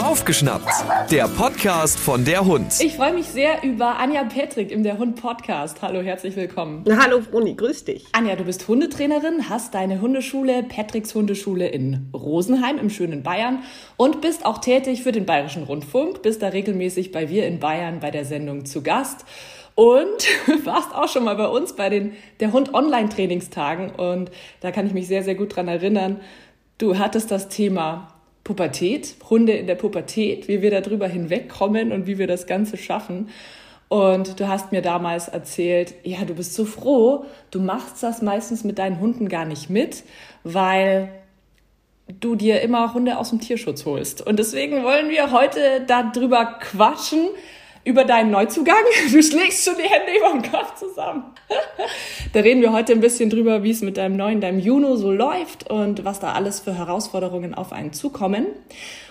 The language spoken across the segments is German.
Aufgeschnappt, der Podcast von der Hund. Ich freue mich sehr über Anja Petrik im Der Hund Podcast. Hallo, herzlich willkommen. Hallo Froni, grüß dich. Anja, du bist Hundetrainerin, hast deine Hundeschule Petriks Hundeschule in Rosenheim im schönen Bayern und bist auch tätig für den Bayerischen Rundfunk, bist da regelmäßig bei Wir in Bayern bei der Sendung zu Gast und warst auch schon mal bei uns bei den der Hund Online Trainingstagen und da kann ich mich sehr sehr gut dran erinnern. Du hattest das Thema Pubertät, Hunde in der Pubertät, wie wir darüber hinwegkommen und wie wir das Ganze schaffen. Und du hast mir damals erzählt, ja, du bist so froh, du machst das meistens mit deinen Hunden gar nicht mit, weil du dir immer Hunde aus dem Tierschutz holst. Und deswegen wollen wir heute darüber quatschen, über deinen Neuzugang. Du schlägst schon die Hände über dem Kopf zusammen. da reden wir heute ein bisschen drüber, wie es mit deinem neuen, deinem Juno so läuft und was da alles für Herausforderungen auf einen zukommen.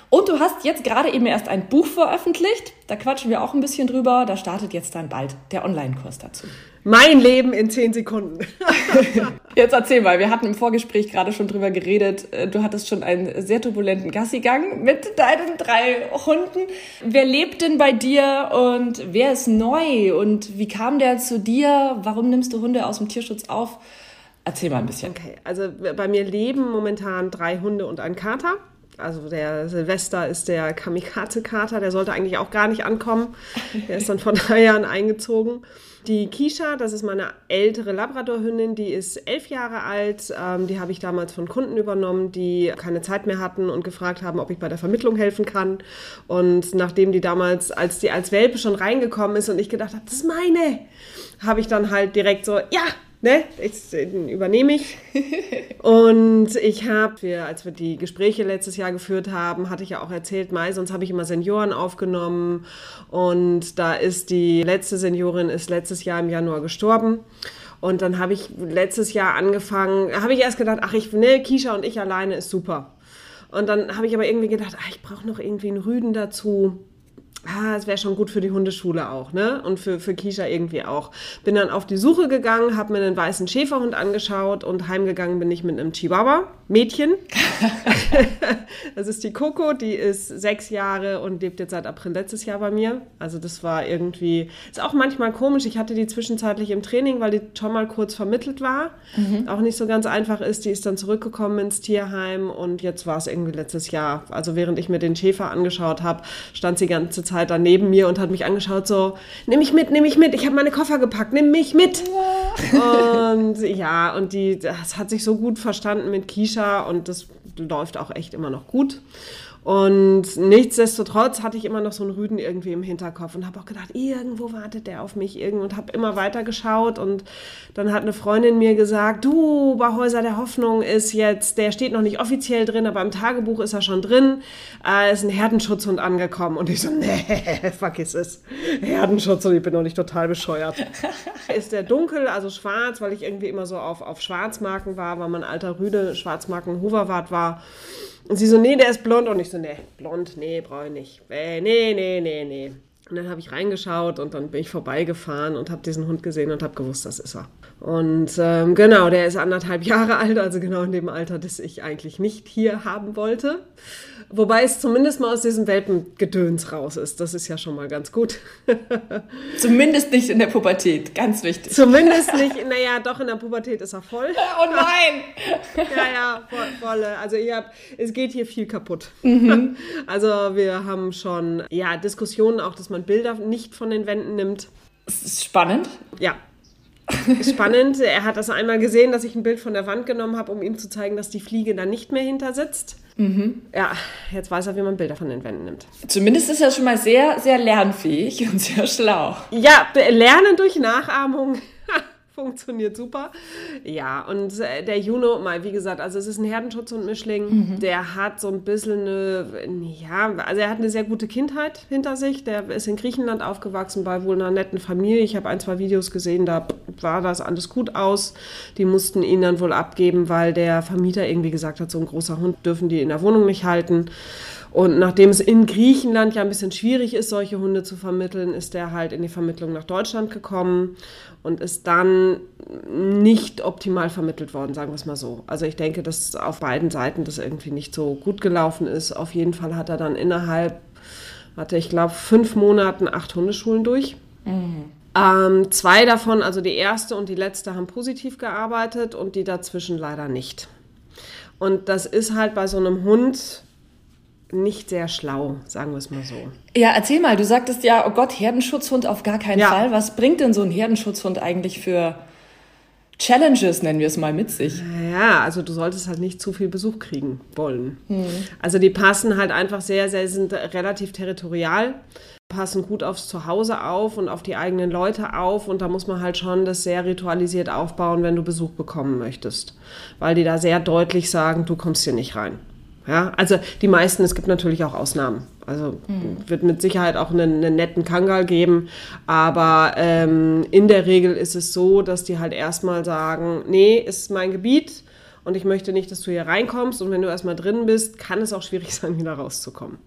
Und du hast jetzt gerade eben erst ein Buch veröffentlicht. Da quatschen wir auch ein bisschen drüber. Da startet jetzt dann bald der Online-Kurs dazu. Mein Leben in zehn Sekunden. Jetzt erzähl mal, wir hatten im Vorgespräch gerade schon drüber geredet. Äh, du hattest schon einen sehr turbulenten Gassigang mit deinen drei Hunden. Wer lebt denn bei dir und wer ist neu und wie kam der zu dir? Warum nimmst du Hunde aus dem Tierschutz auf? Erzähl mal ein bisschen. Okay, also bei mir leben momentan drei Hunde und ein Kater. Also der Silvester ist der Kamikaze-Kater, der sollte eigentlich auch gar nicht ankommen. Der ist dann vor drei Jahren eingezogen. Die Kisha, das ist meine ältere Labradorhündin, die ist elf Jahre alt. Ähm, die habe ich damals von Kunden übernommen, die keine Zeit mehr hatten und gefragt haben, ob ich bei der Vermittlung helfen kann. Und nachdem die damals, als die als Welpe schon reingekommen ist und ich gedacht habe, das ist meine, habe ich dann halt direkt so, ja, ne, ich, übernehme ich. Und ich habe, als wir die Gespräche letztes Jahr geführt haben, hatte ich ja auch erzählt, Mai, sonst habe ich immer Senioren aufgenommen. Und da ist die letzte Seniorin ist letztes Jahr im Januar gestorben. Und dann habe ich letztes Jahr angefangen, habe ich erst gedacht, ach, ich, ne, Kisha und ich alleine ist super. Und dann habe ich aber irgendwie gedacht, ach, ich brauche noch irgendwie einen Rüden dazu ah, es wäre schon gut für die Hundeschule auch, ne? Und für, für Kisha irgendwie auch. Bin dann auf die Suche gegangen, habe mir einen weißen Schäferhund angeschaut und heimgegangen bin ich mit einem Chihuahua, Mädchen. das ist die Coco, die ist sechs Jahre und lebt jetzt seit April letztes Jahr bei mir. Also das war irgendwie, ist auch manchmal komisch. Ich hatte die zwischenzeitlich im Training, weil die schon mal kurz vermittelt war. Mhm. Auch nicht so ganz einfach ist. Die ist dann zurückgekommen ins Tierheim und jetzt war es irgendwie letztes Jahr. Also während ich mir den Schäfer angeschaut habe, stand sie die ganze Zeit da neben mir und hat mich angeschaut so, nimm mich mit, nimm mich mit, ich habe meine Koffer gepackt, nimm mich mit. Ja. Und ja, und die, das hat sich so gut verstanden mit Kisha und das läuft auch echt immer noch gut. Und nichtsdestotrotz hatte ich immer noch so einen Rüden irgendwie im Hinterkopf und habe auch gedacht, irgendwo wartet der auf mich irgendwo und habe immer weiter geschaut. Und dann hat eine Freundin mir gesagt, du, bei Häuser der Hoffnung ist jetzt, der steht noch nicht offiziell drin, aber im Tagebuch ist er schon drin, äh, ist ein Herdenschutzhund angekommen. Und ich so, nee, vergiss es, Herdenschutz und ich bin noch nicht total bescheuert. ist der dunkel, also schwarz, weil ich irgendwie immer so auf, auf Schwarzmarken war, weil mein alter Rüde Schwarzmarken Hoverwart war und sie so, nee, der ist blond. Und ich so, nee, blond, nee, brauche ich nicht. Nee, nee, nee, nee. Und dann habe ich reingeschaut und dann bin ich vorbeigefahren und habe diesen Hund gesehen und habe gewusst, das ist er. Und ähm, genau, der ist anderthalb Jahre alt, also genau in dem Alter, das ich eigentlich nicht hier haben wollte. Wobei es zumindest mal aus diesem Welpengedöns raus ist. Das ist ja schon mal ganz gut. zumindest nicht in der Pubertät, ganz wichtig. Zumindest nicht, naja, doch in der Pubertät ist er voll. Oh nein! ja, ja, voll, volle. Also ihr habt, es geht hier viel kaputt. Mhm. Also wir haben schon, ja, Diskussionen auch, dass man Bilder nicht von den Wänden nimmt. Das ist spannend. Ja, spannend. Er hat das einmal gesehen, dass ich ein Bild von der Wand genommen habe, um ihm zu zeigen, dass die Fliege da nicht mehr hinter sitzt. Mhm. Ja, jetzt weiß er, wie man Bilder von den Wänden nimmt. Zumindest ist er schon mal sehr, sehr lernfähig und sehr schlau. Ja, lernen durch Nachahmung funktioniert super. Ja, und äh, der Juno, mal wie gesagt, also es ist ein Herdenschutz und Mischling. Mhm. Der hat so ein bisschen eine, ja, also er hat eine sehr gute Kindheit hinter sich. Der ist in Griechenland aufgewachsen bei wohl einer netten Familie. Ich habe ein, zwei Videos gesehen, da war das alles gut aus. Die mussten ihn dann wohl abgeben, weil der Vermieter irgendwie gesagt hat, so ein großer Hund dürfen die in der Wohnung nicht halten. Und nachdem es in Griechenland ja ein bisschen schwierig ist, solche Hunde zu vermitteln, ist der halt in die Vermittlung nach Deutschland gekommen und ist dann nicht optimal vermittelt worden, sagen wir es mal so. Also ich denke, dass auf beiden Seiten das irgendwie nicht so gut gelaufen ist. Auf jeden Fall hat er dann innerhalb, hatte ich glaube, fünf Monaten acht Hundeschulen durch. Mhm. Ähm, zwei davon, also die erste und die letzte, haben positiv gearbeitet und die dazwischen leider nicht. Und das ist halt bei so einem Hund nicht sehr schlau, sagen wir es mal so. Ja, erzähl mal, du sagtest ja, oh Gott, Herdenschutzhund auf gar keinen ja. Fall. Was bringt denn so ein Herdenschutzhund eigentlich für Challenges, nennen wir es mal, mit sich? Ja, also du solltest halt nicht zu viel Besuch kriegen wollen. Hm. Also die passen halt einfach sehr, sehr, sind relativ territorial passen gut aufs Zuhause auf und auf die eigenen Leute auf und da muss man halt schon das sehr ritualisiert aufbauen, wenn du Besuch bekommen möchtest, weil die da sehr deutlich sagen, du kommst hier nicht rein. Ja, also die meisten, es gibt natürlich auch Ausnahmen. Also mhm. wird mit Sicherheit auch einen, einen netten Kangal geben, aber ähm, in der Regel ist es so, dass die halt erstmal sagen, nee, ist mein Gebiet und ich möchte nicht, dass du hier reinkommst und wenn du erstmal drin bist, kann es auch schwierig sein, wieder rauszukommen.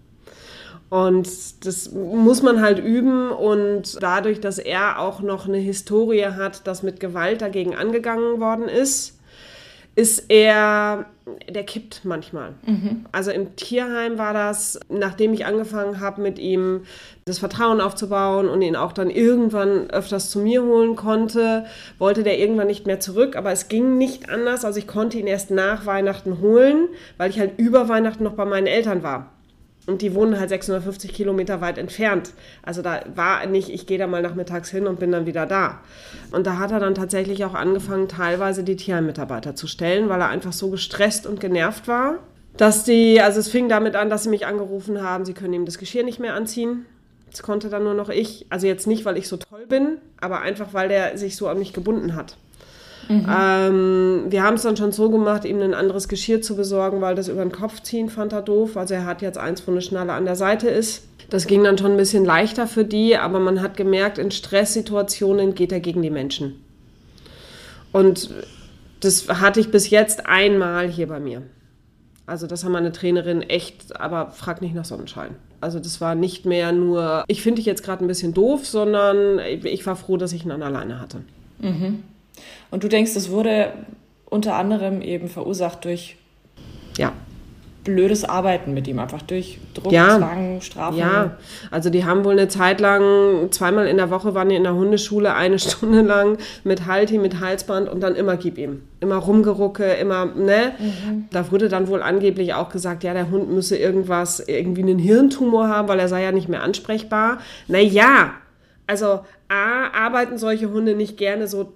Und das muss man halt üben und dadurch, dass er auch noch eine Historie hat, dass mit Gewalt dagegen angegangen worden ist, ist er, der kippt manchmal. Mhm. Also im Tierheim war das, nachdem ich angefangen habe, mit ihm das Vertrauen aufzubauen und ihn auch dann irgendwann öfters zu mir holen konnte, wollte der irgendwann nicht mehr zurück, aber es ging nicht anders. Also ich konnte ihn erst nach Weihnachten holen, weil ich halt über Weihnachten noch bei meinen Eltern war. Und die wohnen halt 650 Kilometer weit entfernt. Also da war nicht, ich gehe da mal nachmittags hin und bin dann wieder da. Und da hat er dann tatsächlich auch angefangen, teilweise die Tierheimmitarbeiter zu stellen, weil er einfach so gestresst und genervt war, dass die, also es fing damit an, dass sie mich angerufen haben, sie können ihm das Geschirr nicht mehr anziehen. Das konnte dann nur noch ich. Also jetzt nicht, weil ich so toll bin, aber einfach, weil der sich so an mich gebunden hat. Mhm. Ähm, wir haben es dann schon so gemacht, ihm ein anderes Geschirr zu besorgen, weil das über den Kopf ziehen fand er doof. Also er hat jetzt eins, wo eine Schnalle an der Seite ist. Das ging dann schon ein bisschen leichter für die, aber man hat gemerkt, in Stresssituationen geht er gegen die Menschen. Und das hatte ich bis jetzt einmal hier bei mir. Also das haben meine Trainerin echt, aber frag nicht nach Sonnenschein. Also das war nicht mehr nur, ich finde dich jetzt gerade ein bisschen doof, sondern ich war froh, dass ich ihn an alleine hatte. Mhm. Und du denkst, es wurde unter anderem eben verursacht durch ja. blödes Arbeiten mit ihm, einfach durch Druck, ja. Zwang, Strafen. Ja, also die haben wohl eine Zeit lang, zweimal in der Woche waren die in der Hundeschule, eine Stunde lang mit Halti, mit Halsband und dann immer gib ihm. Immer rumgerucke, immer, ne? Mhm. Da wurde dann wohl angeblich auch gesagt, ja, der Hund müsse irgendwas, irgendwie einen Hirntumor haben, weil er sei ja nicht mehr ansprechbar. Naja, also A, arbeiten solche Hunde nicht gerne so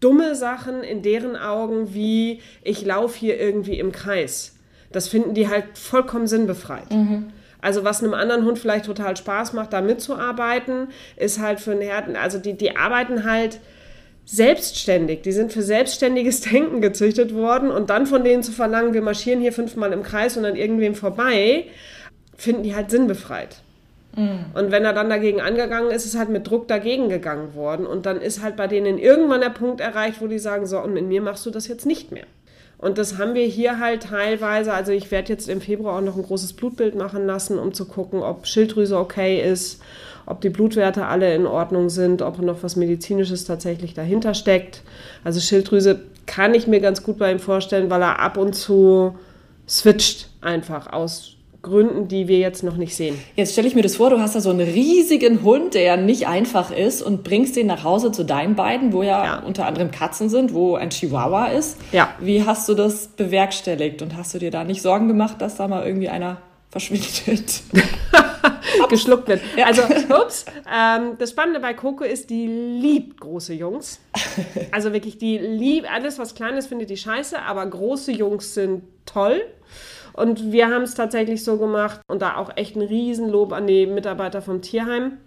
dumme Sachen in deren Augen wie ich laufe hier irgendwie im Kreis. Das finden die halt vollkommen sinnbefreit. Mhm. Also was einem anderen Hund vielleicht total Spaß macht, da mitzuarbeiten, ist halt für einen Herden, also die, die arbeiten halt selbstständig. Die sind für selbstständiges Denken gezüchtet worden und dann von denen zu verlangen, wir marschieren hier fünfmal im Kreis und an irgendwem vorbei, finden die halt sinnbefreit. Mhm. Und wenn er dann dagegen angegangen ist, ist halt mit Druck dagegen gegangen worden. Und dann ist halt bei denen irgendwann der Punkt erreicht, wo die sagen, so, und mit mir machst du das jetzt nicht mehr. Und das haben wir hier halt teilweise, also ich werde jetzt im Februar auch noch ein großes Blutbild machen lassen, um zu gucken, ob Schilddrüse okay ist, ob die Blutwerte alle in Ordnung sind, ob noch was Medizinisches tatsächlich dahinter steckt. Also Schilddrüse kann ich mir ganz gut bei ihm vorstellen, weil er ab und zu switcht einfach aus Gründen, die wir jetzt noch nicht sehen. Jetzt stelle ich mir das vor, du hast da so einen riesigen Hund, der nicht einfach ist und bringst den nach Hause zu deinen beiden, wo ja, ja, unter anderem Katzen sind, wo ein Chihuahua ist. Ja. Wie hast du das bewerkstelligt und hast du dir da nicht Sorgen gemacht, dass da mal irgendwie einer verschwindet? geschluckt wird. Ja. Also, ups. Ähm, das Spannende bei Coco ist, die liebt große Jungs. Also wirklich, die liebt alles, was klein ist, findet die scheiße, aber große Jungs sind toll. Und wir haben es tatsächlich so gemacht und da auch echt ein Riesenlob an die Mitarbeiter vom Tierheim.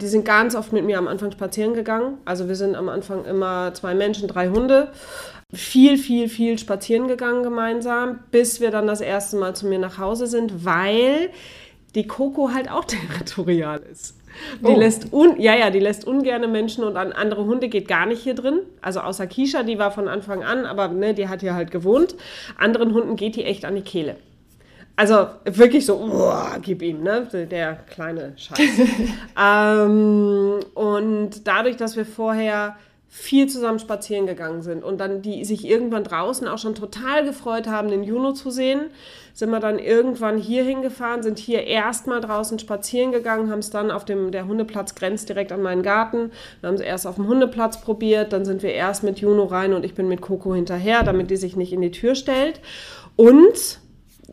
Die sind ganz oft mit mir am Anfang spazieren gegangen. Also wir sind am Anfang immer zwei Menschen, drei Hunde. Viel, viel, viel spazieren gegangen gemeinsam, bis wir dann das erste Mal zu mir nach Hause sind, weil die Coco halt auch territorial ist. Die oh. lässt un ja, ja, die lässt ungerne Menschen und an andere Hunde geht gar nicht hier drin. Also außer Kisha, die war von Anfang an, aber ne, die hat hier halt gewohnt. Anderen Hunden geht die echt an die Kehle. Also wirklich so, oh, gib ihm, ne? Der kleine Scheiß. ähm, und dadurch, dass wir vorher viel zusammen spazieren gegangen sind und dann die sich irgendwann draußen auch schon total gefreut haben, den Juno zu sehen, sind wir dann irgendwann hier hingefahren, sind hier erstmal draußen spazieren gegangen, haben es dann auf dem, der Hundeplatz grenzt direkt an meinen Garten, wir haben es erst auf dem Hundeplatz probiert, dann sind wir erst mit Juno rein und ich bin mit Coco hinterher, damit die sich nicht in die Tür stellt und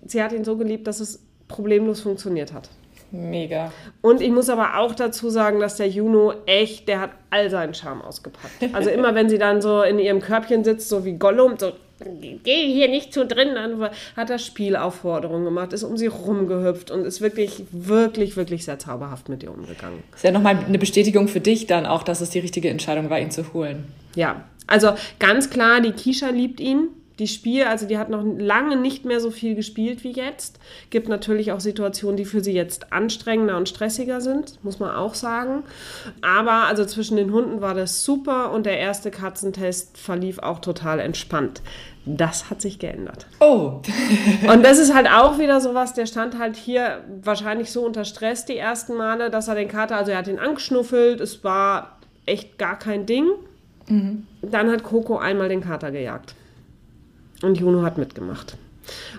sie hat ihn so geliebt, dass es problemlos funktioniert hat. Mega. Und ich muss aber auch dazu sagen, dass der Juno echt, der hat all seinen Charme ausgepackt. Also immer, wenn sie dann so in ihrem Körbchen sitzt, so wie Gollum, so geh hier nicht zu drin, dann hat er Spielaufforderungen gemacht, ist um sie rumgehüpft und ist wirklich, wirklich, wirklich sehr zauberhaft mit ihr umgegangen. Ist ja nochmal eine Bestätigung für dich dann auch, dass es die richtige Entscheidung war, ihn zu holen. Ja, also ganz klar, die Kisha liebt ihn die Spiel, also die hat noch lange nicht mehr so viel gespielt wie jetzt. Gibt natürlich auch Situationen, die für sie jetzt anstrengender und stressiger sind, muss man auch sagen. Aber also zwischen den Hunden war das super und der erste Katzentest verlief auch total entspannt. Das hat sich geändert. Oh. und das ist halt auch wieder sowas, der stand halt hier wahrscheinlich so unter Stress die ersten Male, dass er den Kater, also er hat ihn angeschnuffelt, es war echt gar kein Ding. Mhm. Dann hat Coco einmal den Kater gejagt. Und Juno hat mitgemacht.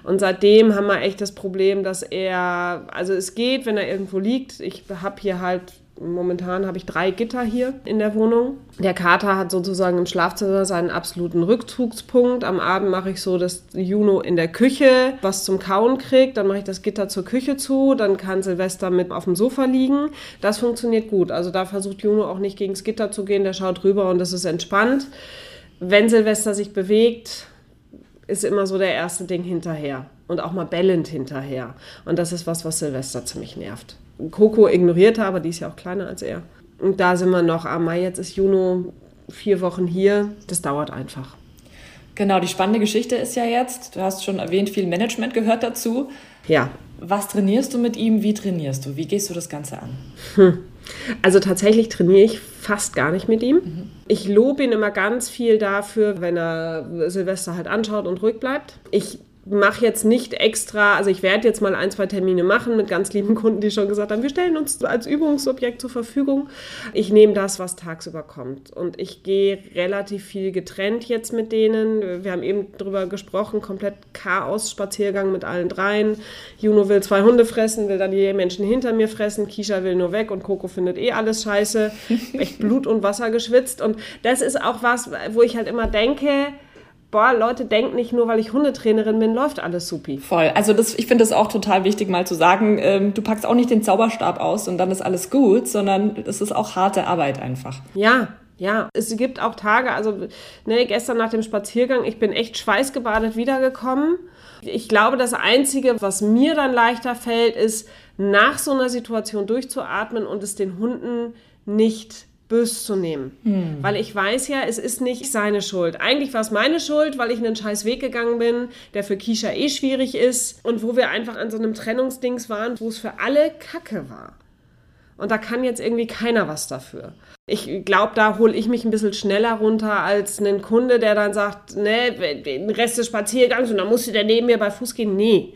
Und seitdem haben wir echt das Problem, dass er, also es geht, wenn er irgendwo liegt. Ich habe hier halt, momentan habe ich drei Gitter hier in der Wohnung. Der Kater hat sozusagen im Schlafzimmer seinen absoluten Rückzugspunkt. Am Abend mache ich so, dass Juno in der Küche was zum Kauen kriegt. Dann mache ich das Gitter zur Küche zu. Dann kann Silvester mit auf dem Sofa liegen. Das funktioniert gut. Also da versucht Juno auch nicht gegen das Gitter zu gehen. Der schaut rüber und das ist entspannt. Wenn Silvester sich bewegt, ist immer so der erste Ding hinterher und auch mal bellend hinterher. Und das ist was, was Silvester ziemlich nervt. Coco ignorierte, aber die ist ja auch kleiner als er. Und da sind wir noch, ah, Mai, jetzt ist Juno vier Wochen hier. Das dauert einfach. Genau, die spannende Geschichte ist ja jetzt, du hast schon erwähnt, viel Management gehört dazu. Ja. Was trainierst du mit ihm? Wie trainierst du? Wie gehst du das Ganze an? Hm. Also tatsächlich trainiere ich fast gar nicht mit ihm. Mhm. Ich lobe ihn immer ganz viel dafür, wenn er Silvester halt anschaut und ruhig bleibt. Ich mache jetzt nicht extra, also ich werde jetzt mal ein, zwei Termine machen mit ganz lieben Kunden, die schon gesagt haben, wir stellen uns als Übungsobjekt zur Verfügung. Ich nehme das, was tagsüber kommt. Und ich gehe relativ viel getrennt jetzt mit denen. Wir haben eben darüber gesprochen, komplett Chaos-Spaziergang mit allen dreien. Juno will zwei Hunde fressen, will dann die Menschen hinter mir fressen. Kisha will nur weg und Coco findet eh alles scheiße. Echt Blut und Wasser geschwitzt. Und das ist auch was, wo ich halt immer denke, boah, Leute denken nicht nur, weil ich Hundetrainerin bin, läuft alles supi. Voll. Also das, ich finde das auch total wichtig, mal zu sagen, ähm, du packst auch nicht den Zauberstab aus und dann ist alles gut, sondern es ist auch harte Arbeit einfach. Ja, ja, es gibt auch Tage, also ne, gestern nach dem Spaziergang, ich bin echt schweißgebadet wiedergekommen. Ich glaube, das Einzige, was mir dann leichter fällt, ist, nach so einer Situation durchzuatmen und es den Hunden nicht bös zu nehmen. Hm. Weil ich weiß ja, es ist nicht seine Schuld. Eigentlich war es meine Schuld, weil ich einen scheiß Weg gegangen bin, der für Kisha eh schwierig ist und wo wir einfach an so einem Trennungsdings waren, wo es für alle Kacke war. Und da kann jetzt irgendwie keiner was dafür. Ich glaube, da hole ich mich ein bisschen schneller runter als ein Kunde, der dann sagt, ne, den Rest des Spaziergangs und dann musst du der neben mir bei Fuß gehen. Nee.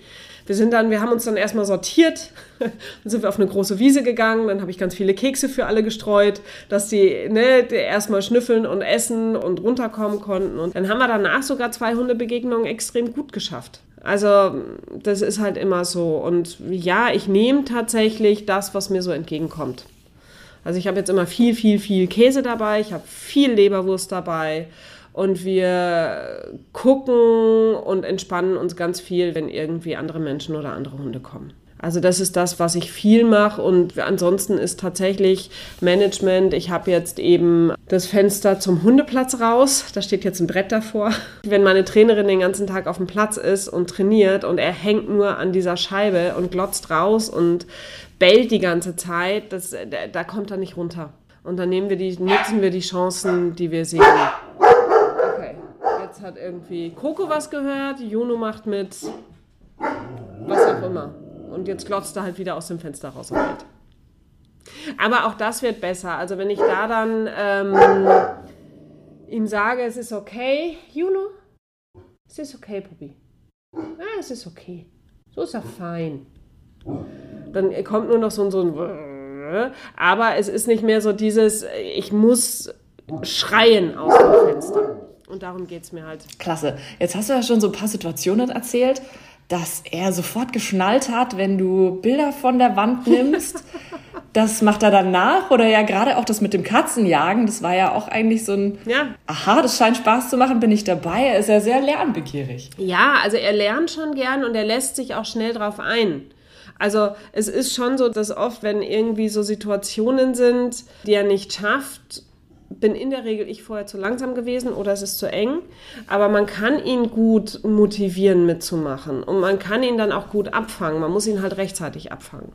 Wir sind dann, wir haben uns dann erstmal sortiert, dann sind wir auf eine große Wiese gegangen, dann habe ich ganz viele Kekse für alle gestreut, dass die, ne, erstmal schnüffeln und essen und runterkommen konnten. Und dann haben wir danach sogar zwei Hundebegegnungen extrem gut geschafft. Also das ist halt immer so. Und ja, ich nehme tatsächlich das, was mir so entgegenkommt. Also ich habe jetzt immer viel, viel, viel Käse dabei, ich habe viel Leberwurst dabei und wir gucken und entspannen uns ganz viel, wenn irgendwie andere Menschen oder andere Hunde kommen. Also das ist das, was ich viel mache und ansonsten ist tatsächlich Management. Ich habe jetzt eben das Fenster zum Hundeplatz raus. Da steht jetzt ein Brett davor. Wenn meine Trainerin den ganzen Tag auf dem Platz ist und trainiert und er hängt nur an dieser Scheibe und glotzt raus und bellt die ganze Zeit, das, da kommt er nicht runter. Und dann nehmen wir die, nutzen wir die Chancen, die wir sehen hat irgendwie Coco was gehört, Juno macht mit was auch immer. Und jetzt glotzt er halt wieder aus dem Fenster raus und geht. Aber auch das wird besser. Also wenn ich da dann ähm, ihm sage, es ist okay, Juno, es ist okay, Puppy. Ah, es ist okay. So ist er fein. Dann kommt nur noch so ein, so ein aber es ist nicht mehr so dieses, ich muss schreien aus dem Fenster. Und darum geht es mir halt. Klasse. Jetzt hast du ja schon so ein paar Situationen erzählt, dass er sofort geschnallt hat, wenn du Bilder von der Wand nimmst. Das macht er dann nach oder ja gerade auch das mit dem Katzenjagen, das war ja auch eigentlich so ein, ja. aha, das scheint Spaß zu machen, bin ich dabei. Er ist ja sehr lernbegierig. Ja, also er lernt schon gern und er lässt sich auch schnell drauf ein. Also es ist schon so, dass oft, wenn irgendwie so Situationen sind, die er nicht schafft, bin in der Regel ich vorher zu langsam gewesen oder es ist zu eng. Aber man kann ihn gut motivieren mitzumachen und man kann ihn dann auch gut abfangen. Man muss ihn halt rechtzeitig abfangen.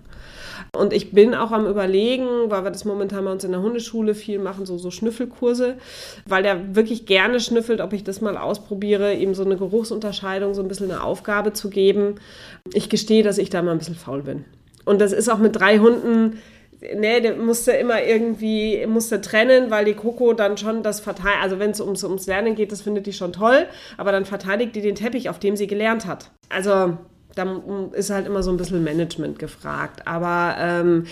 Und ich bin auch am Überlegen, weil wir das momentan bei uns in der Hundeschule viel machen, so, so Schnüffelkurse, weil der wirklich gerne schnüffelt, ob ich das mal ausprobiere, ihm so eine Geruchsunterscheidung, so ein bisschen eine Aufgabe zu geben. Ich gestehe, dass ich da mal ein bisschen faul bin. Und das ist auch mit drei Hunden nee, der musste immer irgendwie, musste trennen, weil die Coco dann schon das verteidigt, also wenn es ums, ums Lernen geht, das findet die schon toll, aber dann verteidigt die den Teppich, auf dem sie gelernt hat. Also da ist halt immer so ein bisschen Management gefragt, aber ähm,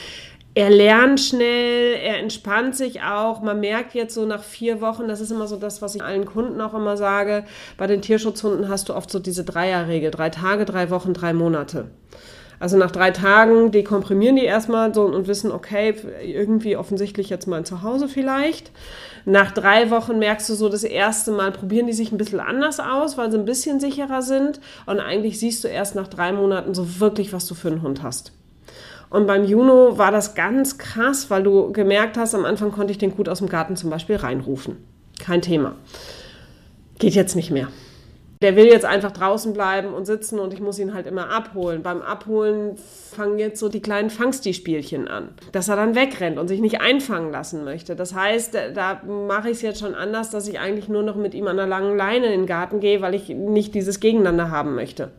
er lernt schnell, er entspannt sich auch. Man merkt jetzt so nach vier Wochen, das ist immer so das, was ich allen Kunden auch immer sage, bei den Tierschutzhunden hast du oft so diese Dreierregel, drei Tage, drei Wochen, drei Monate. Also nach drei Tagen dekomprimieren die erstmal so und wissen, okay, irgendwie offensichtlich jetzt mal zu Hause vielleicht. Nach drei Wochen merkst du so das erste Mal, probieren die sich ein bisschen anders aus, weil sie ein bisschen sicherer sind. Und eigentlich siehst du erst nach drei Monaten so wirklich, was du für einen Hund hast. Und beim Juno war das ganz krass, weil du gemerkt hast, am Anfang konnte ich den gut aus dem Garten zum Beispiel reinrufen. Kein Thema. Geht jetzt nicht mehr der will jetzt einfach draußen bleiben und sitzen und ich muss ihn halt immer abholen. Beim Abholen fangen jetzt so die kleinen Fangsti-Spielchen an, dass er dann wegrennt und sich nicht einfangen lassen möchte. Das heißt, da mache ich es jetzt schon anders, dass ich eigentlich nur noch mit ihm an einer langen Leine in den Garten gehe, weil ich nicht dieses Gegeneinander haben möchte.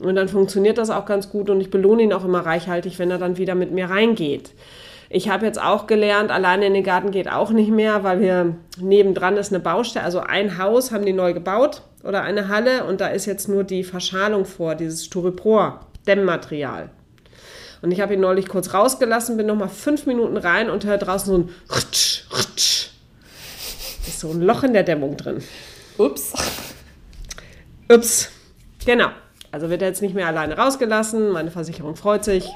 Und dann funktioniert das auch ganz gut und ich belohne ihn auch immer reichhaltig, wenn er dann wieder mit mir reingeht. Ich habe jetzt auch gelernt, alleine in den Garten geht auch nicht mehr, weil wir nebendran ist eine Baustelle, also ein Haus haben die neu gebaut oder eine Halle und da ist jetzt nur die Verschalung vor, dieses Styropor, Dämmmaterial. Und ich habe ihn neulich kurz rausgelassen, bin nochmal fünf Minuten rein und höre draußen so ein Rutsch, Rutsch. Ist so ein Loch in der Dämmung drin. Ups. Ups. Genau. Also wird er jetzt nicht mehr alleine rausgelassen. Meine Versicherung freut sich.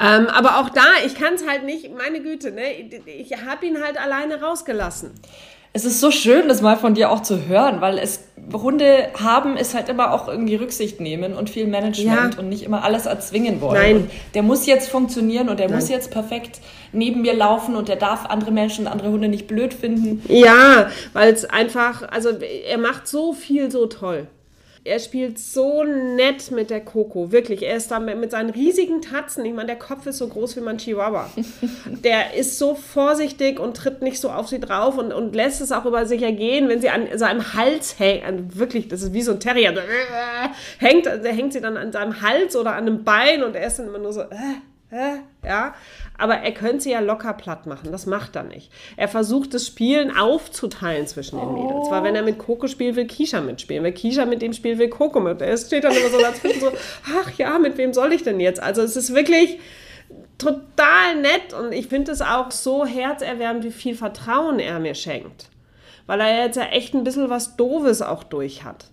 Ähm, aber auch da, ich kann es halt nicht, meine Güte, ne? ich habe ihn halt alleine rausgelassen es ist so schön, das mal von dir auch zu hören, weil es Hunde haben ist halt immer auch irgendwie Rücksicht nehmen und viel Management ja. und nicht immer alles erzwingen wollen. Nein. Und der muss jetzt funktionieren und der Nein. muss jetzt perfekt neben mir laufen und der darf andere Menschen und andere Hunde nicht blöd finden. Ja, weil es einfach, also er macht so viel so toll. Er spielt so nett mit der Coco, wirklich. Er ist da mit, mit seinen riesigen Tatzen. Ich meine, der Kopf ist so groß wie mein Chihuahua. der ist so vorsichtig und tritt nicht so auf sie drauf und, und lässt es auch über sich ergehen, wenn sie an seinem Hals hängt. Wirklich, das ist wie so ein Terrier. hängt, hängt sie dann an seinem Hals oder an einem Bein und er ist dann immer nur so. Äh, ja, aber er könnte sie ja locker platt machen. Das macht er nicht. Er versucht das Spielen aufzuteilen zwischen den Mädels. Weil wenn er mit Coco spielt, will Kisha mitspielen. Wenn Kisha mit dem spielt, will Coco mit. Er steht dann immer so dazwischen so, ach ja, mit wem soll ich denn jetzt? Also es ist wirklich total nett und ich finde es auch so herzerwärmend, wie viel Vertrauen er mir schenkt. Weil er jetzt ja echt ein bisschen was Doofes auch durch hat.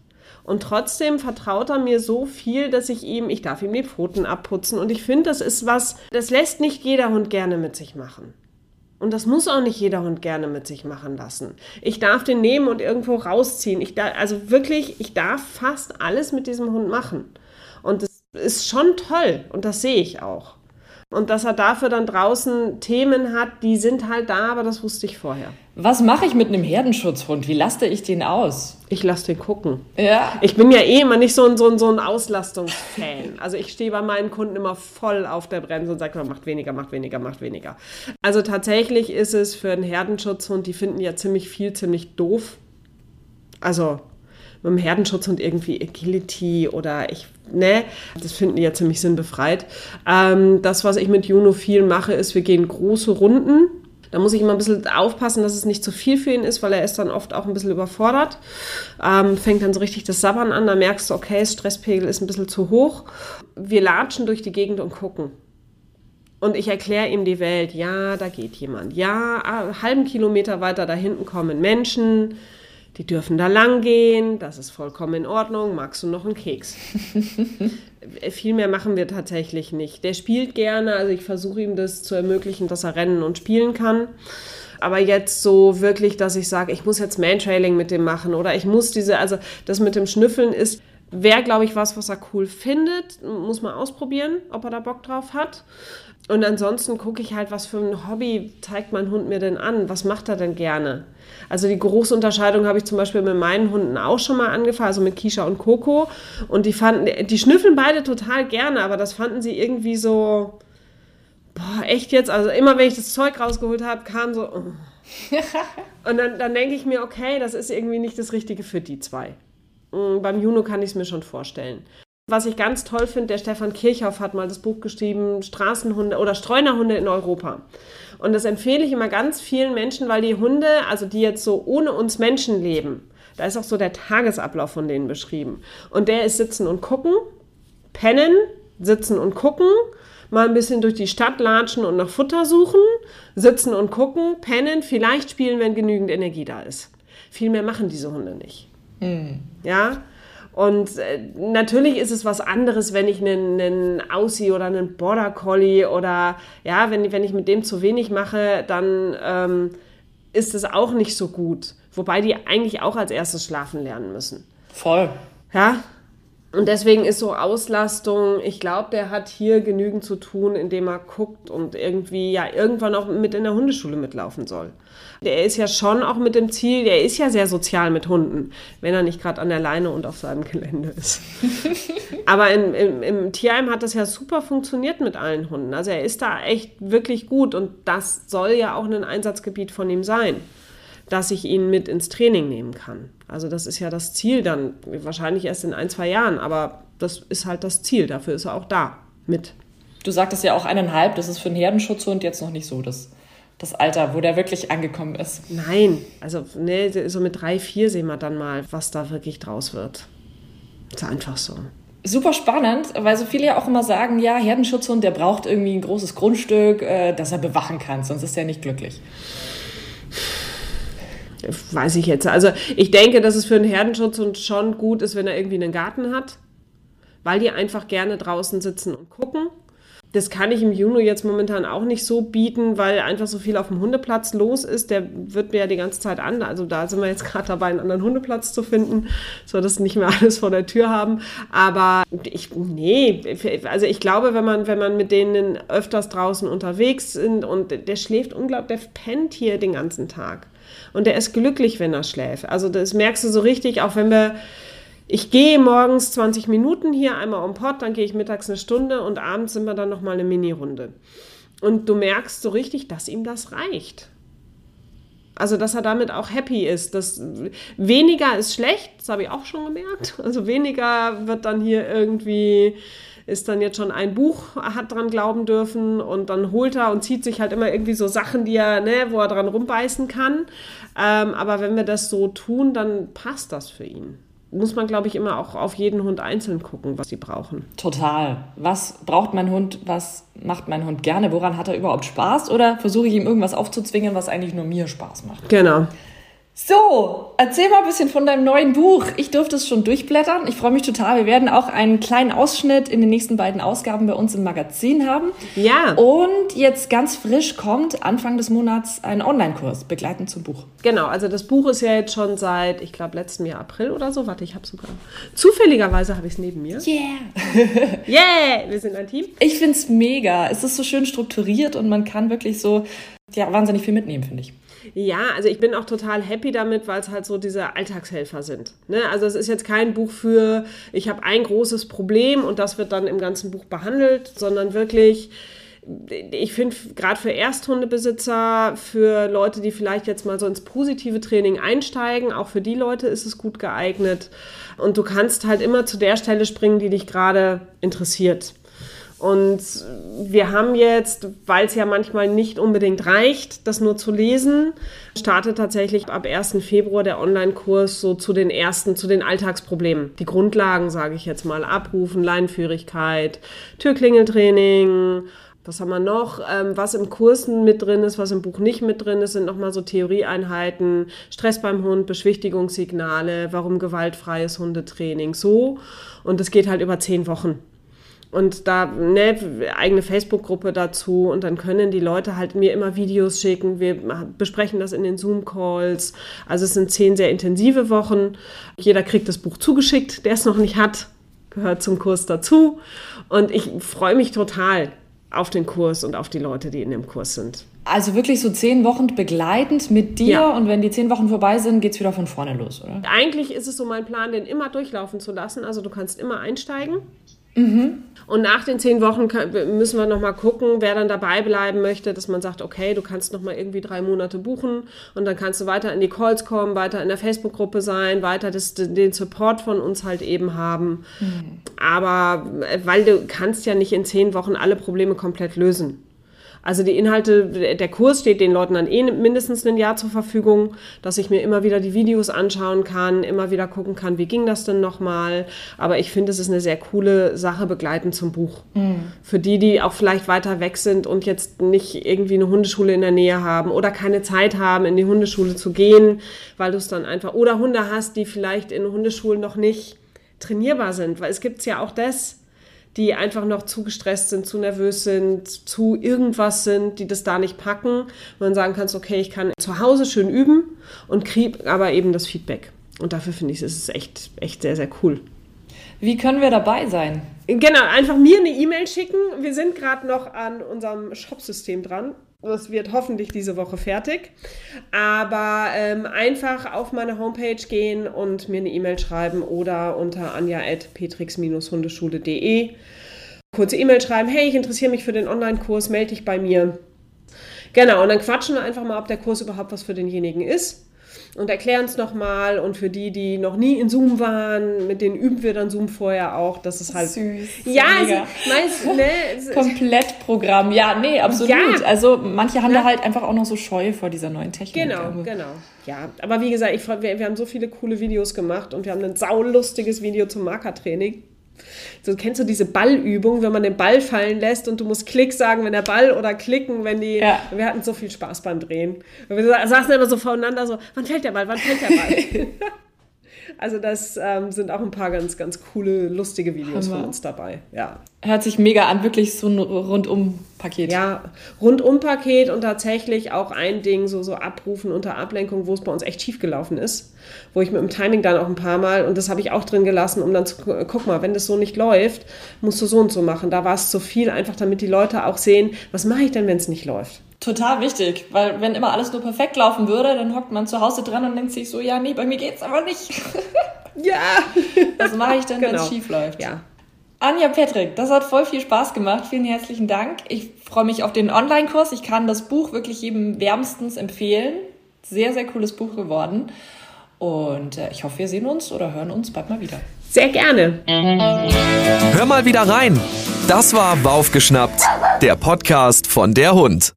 Und trotzdem vertraut er mir so viel, dass ich ihm, ich darf ihm die Pfoten abputzen. Und ich finde, das ist was, das lässt nicht jeder Hund gerne mit sich machen. Und das muss auch nicht jeder Hund gerne mit sich machen lassen. Ich darf den nehmen und irgendwo rausziehen. Ich darf, also wirklich, ich darf fast alles mit diesem Hund machen. Und das ist schon toll und das sehe ich auch. Und dass er dafür dann draußen Themen hat, die sind halt da, aber das wusste ich vorher. Was mache ich mit einem Herdenschutzhund? Wie laste ich den aus? Ich lasse den gucken. Ja. Ich bin ja eh immer nicht so ein, so ein, so ein Auslastungsfan. Also ich stehe bei meinen Kunden immer voll auf der Bremse und sage, macht weniger, macht weniger, macht weniger. Also tatsächlich ist es für einen Herdenschutzhund, die finden ja ziemlich viel, ziemlich doof. Also mit dem Herdenschutzhund irgendwie Agility oder ich, ne, das finden die ja ziemlich sinnbefreit. Ähm, das, was ich mit Juno viel mache, ist, wir gehen große Runden. Da muss ich immer ein bisschen aufpassen, dass es nicht zu viel für ihn ist, weil er ist dann oft auch ein bisschen überfordert. Ähm, fängt dann so richtig das Sabbern an, da merkst du, okay, Stresspegel ist ein bisschen zu hoch. Wir latschen durch die Gegend und gucken. Und ich erkläre ihm die Welt. Ja, da geht jemand. Ja, einen halben Kilometer weiter da hinten kommen Menschen. Die dürfen da lang gehen. Das ist vollkommen in Ordnung. Magst du noch einen Keks? Viel mehr machen wir tatsächlich nicht. Der spielt gerne. Also ich versuche ihm das zu ermöglichen, dass er rennen und spielen kann. Aber jetzt so wirklich, dass ich sage, ich muss jetzt Mantrailing mit dem machen oder ich muss diese, also das mit dem Schnüffeln ist, wäre, glaube ich, was, was er cool findet. Muss man ausprobieren, ob er da Bock drauf hat. Und ansonsten gucke ich halt, was für ein Hobby zeigt mein Hund mir denn an? Was macht er denn gerne? Also die Geruchsunterscheidung habe ich zum Beispiel mit meinen Hunden auch schon mal angefangen, also mit Kisha und Coco. Und die fanden, die schnüffeln beide total gerne, aber das fanden sie irgendwie so, boah, echt jetzt? Also immer wenn ich das Zeug rausgeholt habe, kam so, oh. und dann, dann denke ich mir, okay, das ist irgendwie nicht das Richtige für die zwei. Mm, beim Juno kann ich es mir schon vorstellen. Was ich ganz toll finde, der Stefan Kirchhoff hat mal das Buch geschrieben, Straßenhunde oder Streunerhunde in Europa. Und das empfehle ich immer ganz vielen Menschen, weil die Hunde, also die jetzt so ohne uns Menschen leben, da ist auch so der Tagesablauf von denen beschrieben. Und der ist sitzen und gucken, pennen, sitzen und gucken, mal ein bisschen durch die Stadt latschen und nach Futter suchen, sitzen und gucken, pennen, vielleicht spielen, wenn genügend Energie da ist. Viel mehr machen diese Hunde nicht. Mhm. Ja, und äh, natürlich ist es was anderes, wenn ich einen, einen Aussie oder einen Border Collie oder ja, wenn, wenn ich mit dem zu wenig mache, dann ähm, ist es auch nicht so gut. Wobei die eigentlich auch als erstes schlafen lernen müssen. Voll. Ja. Und deswegen ist so Auslastung, ich glaube, der hat hier genügend zu tun, indem er guckt und irgendwie ja irgendwann auch mit in der Hundeschule mitlaufen soll. Der ist ja schon auch mit dem Ziel, der ist ja sehr sozial mit Hunden, wenn er nicht gerade an der Leine und auf seinem Gelände ist. Aber in, im, im Tierheim hat das ja super funktioniert mit allen Hunden. Also er ist da echt wirklich gut und das soll ja auch ein Einsatzgebiet von ihm sein, dass ich ihn mit ins Training nehmen kann. Also das ist ja das Ziel dann, wahrscheinlich erst in ein, zwei Jahren, aber das ist halt das Ziel, dafür ist er auch da mit. Du sagtest ja auch eineinhalb, das ist für einen Herdenschutzhund jetzt noch nicht so das das Alter, wo der wirklich angekommen ist. Nein, also ne, so mit drei, vier sehen wir dann mal, was da wirklich draus wird. Ist einfach so. Super spannend, weil so viele ja auch immer sagen, ja, Herdenschutzhund, der braucht irgendwie ein großes Grundstück, äh, das er bewachen kann, sonst ist er nicht glücklich. Weiß ich jetzt. Also ich denke, dass es für einen Herdenschutzhund schon gut ist, wenn er irgendwie einen Garten hat, weil die einfach gerne draußen sitzen und gucken das kann ich im Juno jetzt momentan auch nicht so bieten, weil einfach so viel auf dem Hundeplatz los ist. Der wird mir ja die ganze Zeit an. Also da sind wir jetzt gerade dabei, einen anderen Hundeplatz zu finden, so dass nicht mehr alles vor der Tür haben. Aber ich, nee, also ich glaube, wenn man, wenn man mit denen öfters draußen unterwegs sind und der schläft unglaublich, der pennt hier den ganzen Tag. Und der ist glücklich, wenn er schläft. Also das merkst du so richtig, auch wenn wir ich gehe morgens 20 Minuten hier einmal um Pott, dann gehe ich mittags eine Stunde und abends sind wir dann nochmal eine Mini-Runde. Und du merkst so richtig, dass ihm das reicht. Also, dass er damit auch happy ist. Das, weniger ist schlecht, das habe ich auch schon gemerkt. Also, weniger wird dann hier irgendwie, ist dann jetzt schon ein Buch, hat dran glauben dürfen und dann holt er und zieht sich halt immer irgendwie so Sachen, die er, ne, wo er dran rumbeißen kann. Ähm, aber wenn wir das so tun, dann passt das für ihn muss man, glaube ich, immer auch auf jeden Hund einzeln gucken, was sie brauchen. Total. Was braucht mein Hund? Was macht mein Hund gerne? Woran hat er überhaupt Spaß? Oder versuche ich ihm irgendwas aufzuzwingen, was eigentlich nur mir Spaß macht? Genau. So, erzähl mal ein bisschen von deinem neuen Buch. Ich durfte es schon durchblättern. Ich freue mich total. Wir werden auch einen kleinen Ausschnitt in den nächsten beiden Ausgaben bei uns im Magazin haben. Ja. Und jetzt ganz frisch kommt Anfang des Monats ein Online-Kurs begleitend zum Buch. Genau, also das Buch ist ja jetzt schon seit, ich glaube, letztem Jahr April oder so. Warte, ich habe sogar. Zufälligerweise habe ich es neben mir. Yeah. yeah, wir sind ein Team. Ich finde es mega. Es ist so schön strukturiert und man kann wirklich so ja, wahnsinnig viel mitnehmen, finde ich. Ja, also ich bin auch total happy damit, weil es halt so diese Alltagshelfer sind. Ne? Also es ist jetzt kein Buch für, ich habe ein großes Problem und das wird dann im ganzen Buch behandelt, sondern wirklich, ich finde, gerade für Ersthundebesitzer, für Leute, die vielleicht jetzt mal so ins positive Training einsteigen, auch für die Leute ist es gut geeignet. Und du kannst halt immer zu der Stelle springen, die dich gerade interessiert. Und wir haben jetzt, weil es ja manchmal nicht unbedingt reicht, das nur zu lesen, startet tatsächlich ab 1. Februar der Online-Kurs so zu den ersten, zu den Alltagsproblemen. Die Grundlagen, sage ich jetzt mal, Abrufen, Leinenführigkeit, Türklingeltraining, was haben wir noch? Ähm, was im Kursen mit drin ist, was im Buch nicht mit drin ist, sind nochmal so Theorieeinheiten, Stress beim Hund, Beschwichtigungssignale, warum gewaltfreies Hundetraining, so. Und es geht halt über zehn Wochen. Und da ne, eigene Facebook-Gruppe dazu und dann können die Leute halt mir immer Videos schicken. Wir besprechen das in den Zoom-Calls. Also es sind zehn sehr intensive Wochen. Jeder kriegt das Buch zugeschickt, der es noch nicht hat, gehört zum Kurs dazu. Und ich freue mich total auf den Kurs und auf die Leute, die in dem Kurs sind. Also wirklich so zehn Wochen begleitend mit dir ja. und wenn die zehn Wochen vorbei sind, geht es wieder von vorne los, oder? Eigentlich ist es so mein Plan, den immer durchlaufen zu lassen. Also du kannst immer einsteigen. Mhm. Und nach den zehn Wochen müssen wir nochmal gucken, wer dann dabei bleiben möchte, dass man sagt, okay, du kannst nochmal irgendwie drei Monate buchen und dann kannst du weiter in die Calls kommen, weiter in der Facebook-Gruppe sein, weiter das, den Support von uns halt eben haben. Mhm. Aber äh, weil du kannst ja nicht in zehn Wochen alle Probleme komplett lösen. Also die Inhalte, der Kurs steht den Leuten dann eh mindestens ein Jahr zur Verfügung, dass ich mir immer wieder die Videos anschauen kann, immer wieder gucken kann, wie ging das denn nochmal. Aber ich finde, es ist eine sehr coole Sache begleitend zum Buch. Mhm. Für die, die auch vielleicht weiter weg sind und jetzt nicht irgendwie eine Hundeschule in der Nähe haben oder keine Zeit haben, in die Hundeschule zu gehen, weil du es dann einfach, oder Hunde hast, die vielleicht in Hundeschulen noch nicht trainierbar sind, weil es gibt ja auch das, die einfach noch zu gestresst sind, zu nervös sind, zu irgendwas sind, die das da nicht packen. wo man sagen kannst, okay, ich kann zu Hause schön üben und kriege aber eben das Feedback. Und dafür finde ich, ist es echt, echt sehr, sehr cool. Wie können wir dabei sein? Genau, einfach mir eine E-Mail schicken. Wir sind gerade noch an unserem Shopsystem dran. Das wird hoffentlich diese Woche fertig. Aber ähm, einfach auf meine Homepage gehen und mir eine E-Mail schreiben oder unter anja.petrix-hundeschule.de kurze E-Mail schreiben, hey, ich interessiere mich für den Online-Kurs, melde dich bei mir. Genau, und dann quatschen wir einfach mal, ob der Kurs überhaupt was für denjenigen ist und erklären es nochmal. Und für die, die noch nie in Zoom waren, mit denen üben wir dann Zoom vorher auch. Das ist halt. Süß. Ja, also, ne, Komplettprogramm. Ja, nee, absolut. Ja. Also manche haben ja. da halt einfach auch noch so Scheu vor dieser neuen Technik. Genau, also. genau. Ja, aber wie gesagt, ich, wir, wir haben so viele coole Videos gemacht und wir haben ein saulustiges Video zum Markertraining. So kennst du diese Ballübung, wenn man den Ball fallen lässt und du musst Klick sagen, wenn der Ball oder klicken, wenn die. Ja. Wir hatten so viel Spaß beim Drehen. wir saßen immer so voreinander, so, wann fällt der Ball, wann fällt der Ball? Also das ähm, sind auch ein paar ganz, ganz coole, lustige Videos Hammer. von uns dabei. Ja. Hört sich mega an, wirklich so ein Rundum-Paket. Ja, Rundum-Paket und tatsächlich auch ein Ding, so, so Abrufen unter Ablenkung, wo es bei uns echt schief gelaufen ist. Wo ich mit dem Timing dann auch ein paar Mal, und das habe ich auch drin gelassen, um dann zu guck mal, wenn das so nicht läuft, musst du so und so machen. Da war es zu viel, einfach damit die Leute auch sehen, was mache ich denn, wenn es nicht läuft. Total wichtig, weil wenn immer alles nur perfekt laufen würde, dann hockt man zu Hause dran und denkt sich so, ja, nee, bei mir geht's aber nicht. ja. Was mache ich denn, genau. wenn es schief läuft? Ja. Anja Patrick, das hat voll viel Spaß gemacht. Vielen herzlichen Dank. Ich freue mich auf den Online-Kurs. Ich kann das Buch wirklich jedem wärmstens empfehlen. Sehr, sehr cooles Buch geworden. Und äh, ich hoffe, wir sehen uns oder hören uns bald mal wieder. Sehr gerne. Hör mal wieder rein. Das war Baufgeschnappt, der Podcast von der Hund.